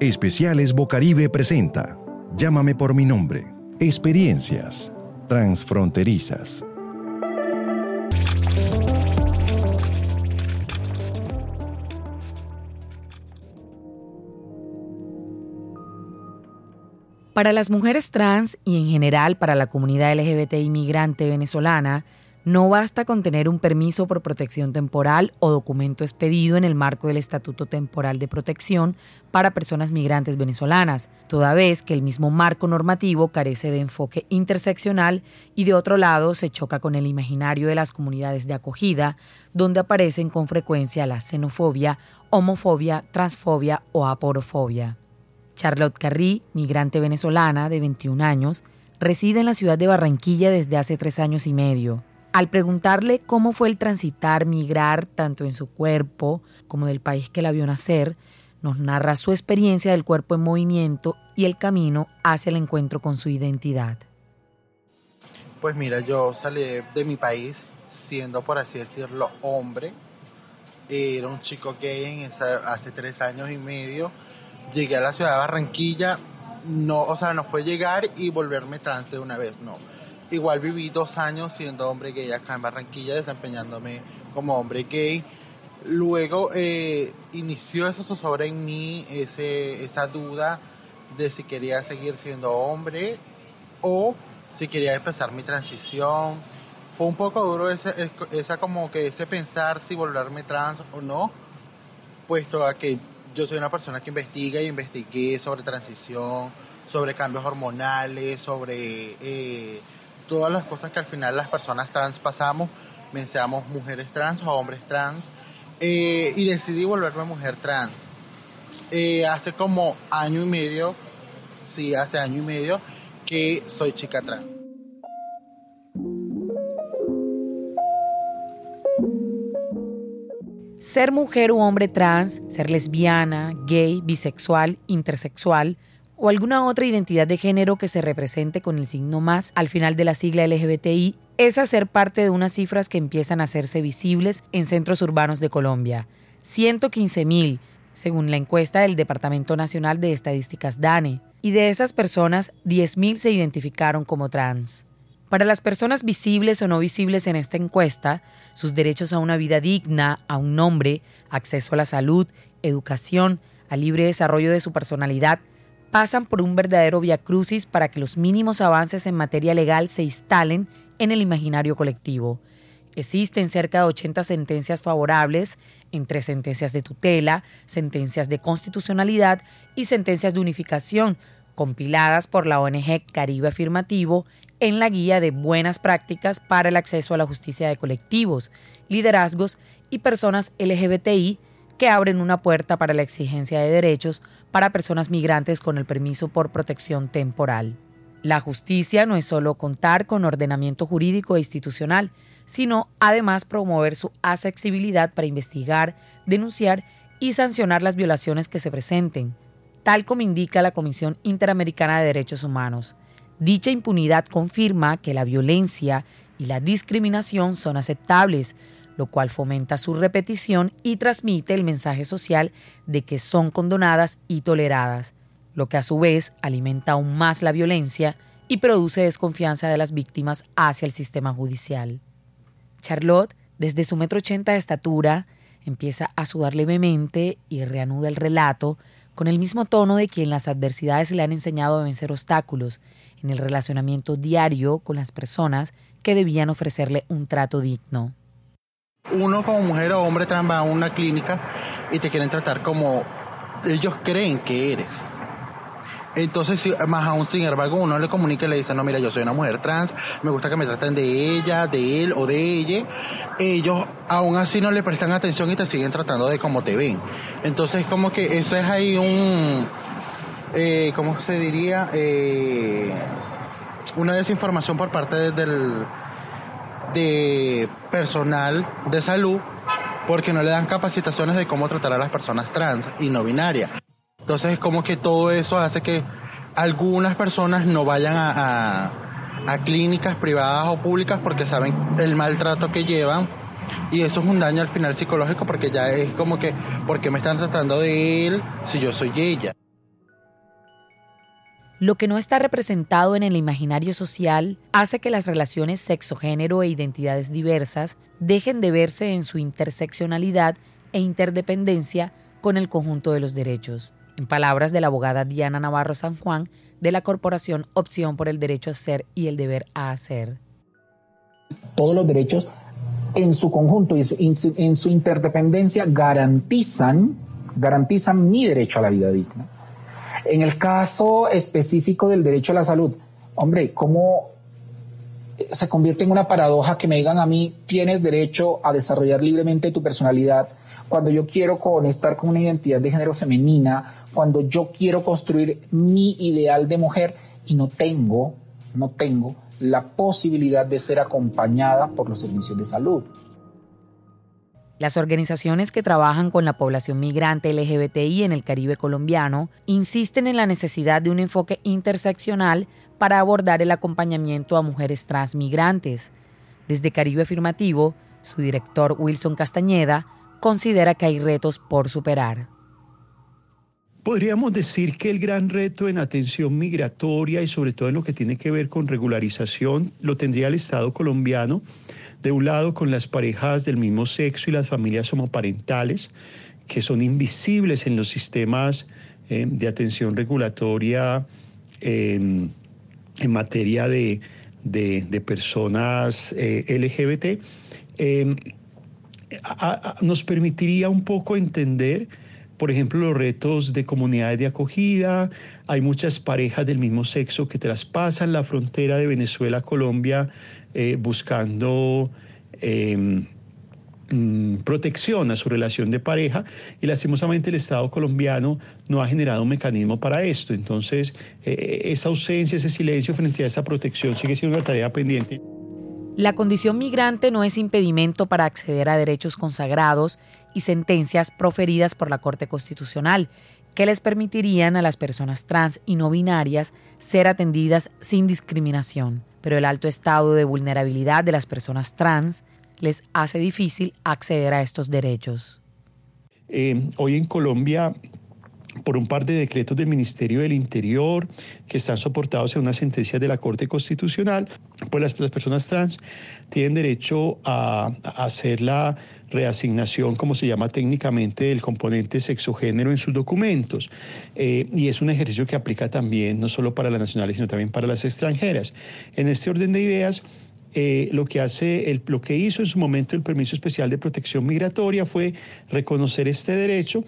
Especiales Bocaribe presenta Llámame por mi nombre. Experiencias transfronterizas. Para las mujeres trans y en general para la comunidad LGBT inmigrante venezolana, no basta con tener un permiso por protección temporal o documento expedido en el marco del Estatuto Temporal de Protección para personas migrantes venezolanas, toda vez que el mismo marco normativo carece de enfoque interseccional y de otro lado se choca con el imaginario de las comunidades de acogida, donde aparecen con frecuencia la xenofobia, homofobia, transfobia o aporofobia. Charlotte Carrí, migrante venezolana de 21 años, reside en la ciudad de Barranquilla desde hace tres años y medio. Al preguntarle cómo fue el transitar, migrar, tanto en su cuerpo como del país que la vio nacer, nos narra su experiencia del cuerpo en movimiento y el camino hacia el encuentro con su identidad. Pues mira, yo salí de mi país siendo, por así decirlo, hombre. Era un chico gay hace tres años y medio llegué a la ciudad de Barranquilla, no, o sea, no fue llegar y volverme trans de una vez, no. Igual viví dos años siendo hombre gay acá en Barranquilla, desempeñándome como hombre gay. Luego eh, inició eso sobre en mí, ese, esa duda de si quería seguir siendo hombre o si quería empezar mi transición. Fue un poco duro ese, esa como que ese pensar si volverme trans o no, puesto a que yo soy una persona que investiga y investigué sobre transición, sobre cambios hormonales, sobre eh, todas las cosas que al final las personas trans pasamos, seamos mujeres trans o hombres trans, eh, y decidí volverme mujer trans. Eh, hace como año y medio, sí, hace año y medio que soy chica trans. Ser mujer u hombre trans, ser lesbiana, gay, bisexual, intersexual o alguna otra identidad de género que se represente con el signo más al final de la sigla LGBTI es hacer parte de unas cifras que empiezan a hacerse visibles en centros urbanos de Colombia. 115 mil, según la encuesta del Departamento Nacional de Estadísticas DANE, y de esas personas, 10.000 se identificaron como trans. Para las personas visibles o no visibles en esta encuesta, sus derechos a una vida digna, a un nombre, acceso a la salud, educación, al libre desarrollo de su personalidad, pasan por un verdadero crucis para que los mínimos avances en materia legal se instalen en el imaginario colectivo. Existen cerca de 80 sentencias favorables, entre sentencias de tutela, sentencias de constitucionalidad y sentencias de unificación, compiladas por la ONG Caribe Afirmativo en la guía de buenas prácticas para el acceso a la justicia de colectivos, liderazgos y personas LGBTI que abren una puerta para la exigencia de derechos para personas migrantes con el permiso por protección temporal. La justicia no es solo contar con ordenamiento jurídico e institucional, sino además promover su accesibilidad para investigar, denunciar y sancionar las violaciones que se presenten, tal como indica la Comisión Interamericana de Derechos Humanos. Dicha impunidad confirma que la violencia y la discriminación son aceptables, lo cual fomenta su repetición y transmite el mensaje social de que son condonadas y toleradas, lo que a su vez alimenta aún más la violencia y produce desconfianza de las víctimas hacia el sistema judicial. Charlotte, desde su metro ochenta de estatura, empieza a sudar levemente y reanuda el relato con el mismo tono de quien las adversidades le han enseñado a vencer obstáculos en el relacionamiento diario con las personas que debían ofrecerle un trato digno. Uno como mujer o hombre trans va a una clínica y te quieren tratar como ellos creen que eres. Entonces, más aún, sin embargo, uno le comunica y le dice, no, mira, yo soy una mujer trans, me gusta que me traten de ella, de él o de ella. Ellos aún así no le prestan atención y te siguen tratando de como te ven. Entonces, como que eso es ahí un, eh, ¿cómo se diría? Eh, una desinformación por parte del de personal de salud porque no le dan capacitaciones de cómo tratar a las personas trans y no binarias. Entonces es como que todo eso hace que algunas personas no vayan a, a, clínicas privadas o públicas porque saben el maltrato que llevan y eso es un daño al final psicológico porque ya es como que, ¿por qué me están tratando de él si yo soy ella? Lo que no está representado en el imaginario social hace que las relaciones sexo-género e identidades diversas dejen de verse en su interseccionalidad e interdependencia con el conjunto de los derechos. En palabras de la abogada Diana Navarro San Juan, de la corporación Opción por el Derecho a Ser y el Deber a Hacer. Todos los derechos en su conjunto y en su interdependencia garantizan, garantizan mi derecho a la vida digna. En el caso específico del derecho a la salud, hombre, ¿cómo se convierte en una paradoja que me digan a mí, tienes derecho a desarrollar libremente tu personalidad, cuando yo quiero conectar con una identidad de género femenina, cuando yo quiero construir mi ideal de mujer y no tengo, no tengo la posibilidad de ser acompañada por los servicios de salud. Las organizaciones que trabajan con la población migrante LGBTI en el Caribe colombiano insisten en la necesidad de un enfoque interseccional para abordar el acompañamiento a mujeres transmigrantes. Desde Caribe Afirmativo, su director Wilson Castañeda considera que hay retos por superar. Podríamos decir que el gran reto en atención migratoria y sobre todo en lo que tiene que ver con regularización lo tendría el Estado colombiano, de un lado con las parejas del mismo sexo y las familias homoparentales, que son invisibles en los sistemas eh, de atención regulatoria en materia de, personas eh, LGBT. Eh, nos permitiría un poco entender, por ejemplo, los retos de comunidades de acogida. Hay muchas parejas del mismo sexo que traspasan la frontera de Venezuela a Colombia eh, buscando em, mm, protección a su relación de pareja y lastimosamente el Estado colombiano no ha generado un mecanismo para esto. Entonces, eh, esa ausencia, ese silencio frente a esa protección sigue siendo una tarea pendiente. La condición migrante no es impedimento para acceder a derechos consagrados y sentencias proferidas por la Corte Constitucional que les permitirían a las personas trans y no binarias ser atendidas sin discriminación. Pero el alto estado de vulnerabilidad de las personas trans les hace difícil acceder a estos derechos. Eh, hoy en Colombia por un par de decretos del Ministerio del Interior que están soportados en una sentencia de la Corte Constitucional, pues las, personas trans tienen derecho a, hacer la reasignación, como se llama técnicamente, del componente sexogénero en sus documentos. Eh, y es un ejercicio que aplica también no solo para las nacionales, sino también para las extranjeras. En este orden de ideas, eh, lo que hace, lo que hizo en su momento el permiso especial de protección migratoria fue reconocer este derecho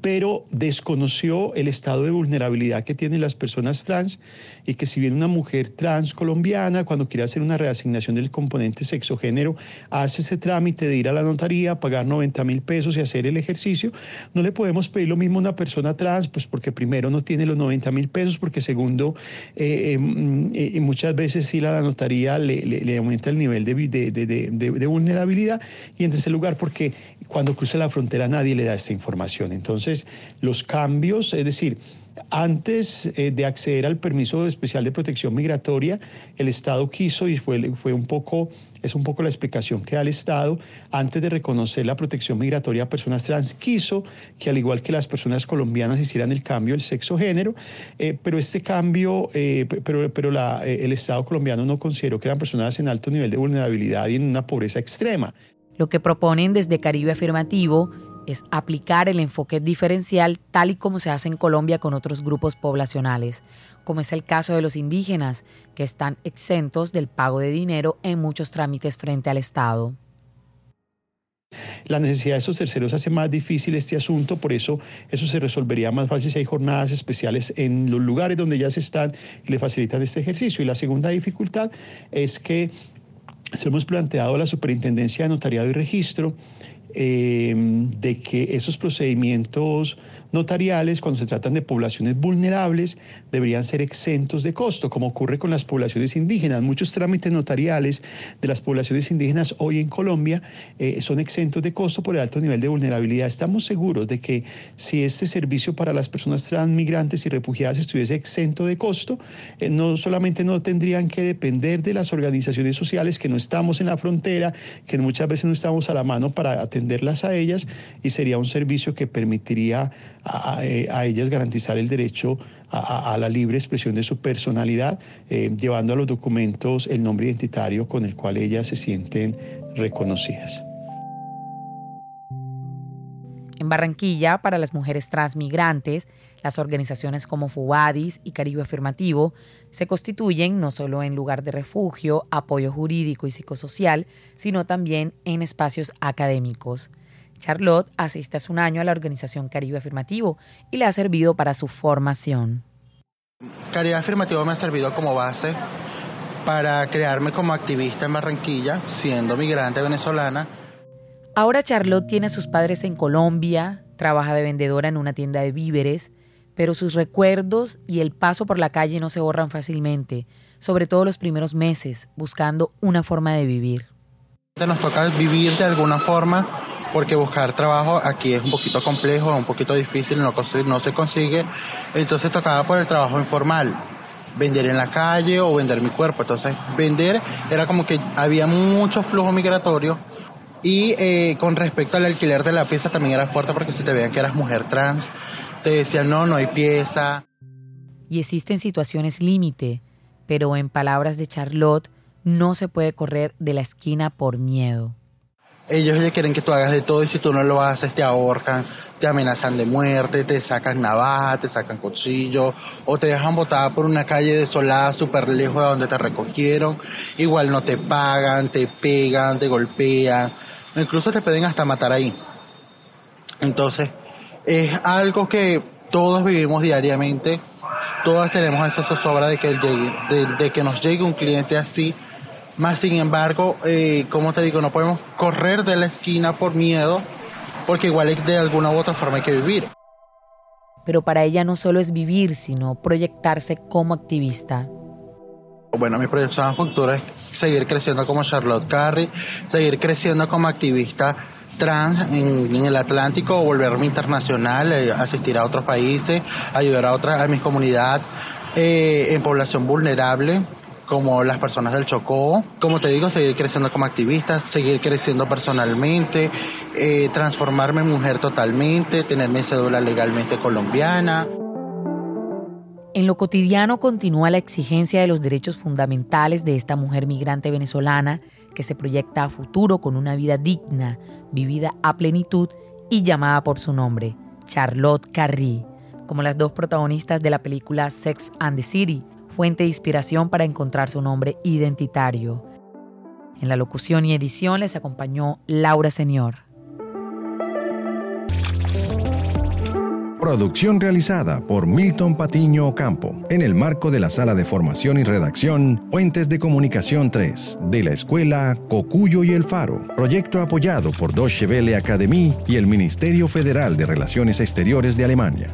pero desconoció el estado de vulnerabilidad que tienen las personas trans y que si bien una mujer trans colombiana cuando quiere hacer una reasignación del componente sexo-género hace ese trámite de ir a la notaría, pagar 90 mil pesos y hacer el ejercicio, no le podemos pedir lo mismo a una persona trans, pues porque primero no tiene los 90 mil pesos, porque segundo, eh, em, eh, muchas veces ir a la notaría le, aumenta el nivel de, de, vulnerabilidad y en tercer lugar porque cuando cruza la frontera nadie le da esta información. Entonces, los cambios, es decir, antes eh, de acceder al permiso especial de protección migratoria, el Estado quiso, y fue, fue un poco, es un poco la explicación que da el Estado, antes de reconocer la protección migratoria a personas trans, quiso que al igual que las personas colombianas hicieran el cambio del sexo género, eh, pero este cambio, eh, pero, pero el Estado colombiano no consideró que eran personas en alto nivel de vulnerabilidad y en una pobreza extrema. Lo que proponen desde Caribe Afirmativo es aplicar el enfoque diferencial tal y como se hace en Colombia con otros grupos poblacionales, como es el caso de los indígenas, que están exentos del pago de dinero en muchos trámites frente al Estado. La necesidad de esos terceros hace más difícil este asunto, por eso eso se resolvería más fácil si hay jornadas especiales en los lugares donde ya se están y le facilitan este ejercicio. Y la segunda dificultad es que se hemos planteado a la Superintendencia de Notariado y Registro eh, de que esos procedimientos notariales, cuando se tratan de poblaciones vulnerables, deberían ser exentos de costo, como ocurre con las poblaciones indígenas. Muchos trámites notariales de las poblaciones indígenas hoy en Colombia eh, son exentos de costo por el alto nivel de vulnerabilidad. Estamos seguros de que si este servicio para las personas transmigrantes y refugiadas estuviese exento de costo, eh, no solamente no tendrían que depender de las organizaciones sociales que no estamos en la frontera, que muchas veces no estamos a la mano para atender a ellas y sería un servicio que permitiría a, eh, ellas garantizar el derecho a, la libre expresión de su personalidad, eh, llevando a los documentos el nombre identitario con el cual ellas se sienten reconocidas. En Barranquilla, para las mujeres transmigrantes, las organizaciones como Fubadis y Caribe Afirmativo se constituyen no solo en lugar de refugio, apoyo jurídico y psicosocial, sino también en espacios académicos. Charlotte asiste hace un año a la organización Caribe Afirmativo y le ha servido para su formación. Caribe Afirmativo me ha servido como base para crearme como activista en Barranquilla, siendo migrante venezolana. Ahora Charlotte tiene a sus padres en Colombia, trabaja de vendedora en una tienda de víveres, pero sus recuerdos y el paso por la calle no se borran fácilmente, sobre todo los primeros meses, buscando una forma de vivir. Nos toca vivir de alguna forma porque buscar trabajo aquí es un poquito complejo, un poquito difícil, no, no se consigue, entonces tocaba por el trabajo informal, vender en la calle o vender mi cuerpo, entonces vender era como que había mucho flujo migratorio y eh, con respecto al alquiler de la pieza también era fuerte porque si te veían que eras mujer trans, te decían, no, no hay pieza. Y existen situaciones límite, pero en palabras de Charlotte, no se puede correr de la esquina por miedo. Ellos ya quieren que tú hagas de todo y si tú no lo haces te ahorcan, te amenazan de muerte, te sacan navaja, te sacan cuchillo o te dejan botada por una calle desolada súper lejos de donde te recogieron. Igual no te pagan, te pegan, te golpean, incluso te pueden hasta matar ahí. Entonces, es algo que todos vivimos diariamente, todas tenemos esa zozobra de que, de, que nos llegue un cliente así, más sin embargo, eh, como te digo, no podemos correr de la esquina por miedo, porque igual de alguna u otra forma hay que vivir. Pero para ella no solo es vivir, sino proyectarse como activista. Bueno, mi proyección futura es seguir creciendo como Charlotte Carey, seguir creciendo como activista trans en, el Atlántico, volverme internacional, eh, asistir a otros países, ayudar a otras, a mi comunidad eh, en población vulnerable como las personas del Chocó, como te digo, seguir creciendo como activista, seguir creciendo personalmente, eh, transformarme en mujer totalmente, tener mi cédula legalmente colombiana. En lo cotidiano continúa la exigencia de los derechos fundamentales de esta mujer migrante venezolana que se proyecta a futuro con una vida digna, vivida a plenitud y llamada por su nombre, Charlotte Carrie, como las dos protagonistas de la película Sex and the City, fuente de inspiración para encontrar su nombre identitario. En la locución y edición les acompañó Laura Señor. Producción realizada por Milton Patiño Ocampo en el marco de la Sala de Formación y Redacción Puentes de Comunicación 3 de la Escuela Cocuyo y El Faro. Proyecto apoyado por Deutsche Welle Academy y el Ministerio Federal de Relaciones Exteriores de Alemania.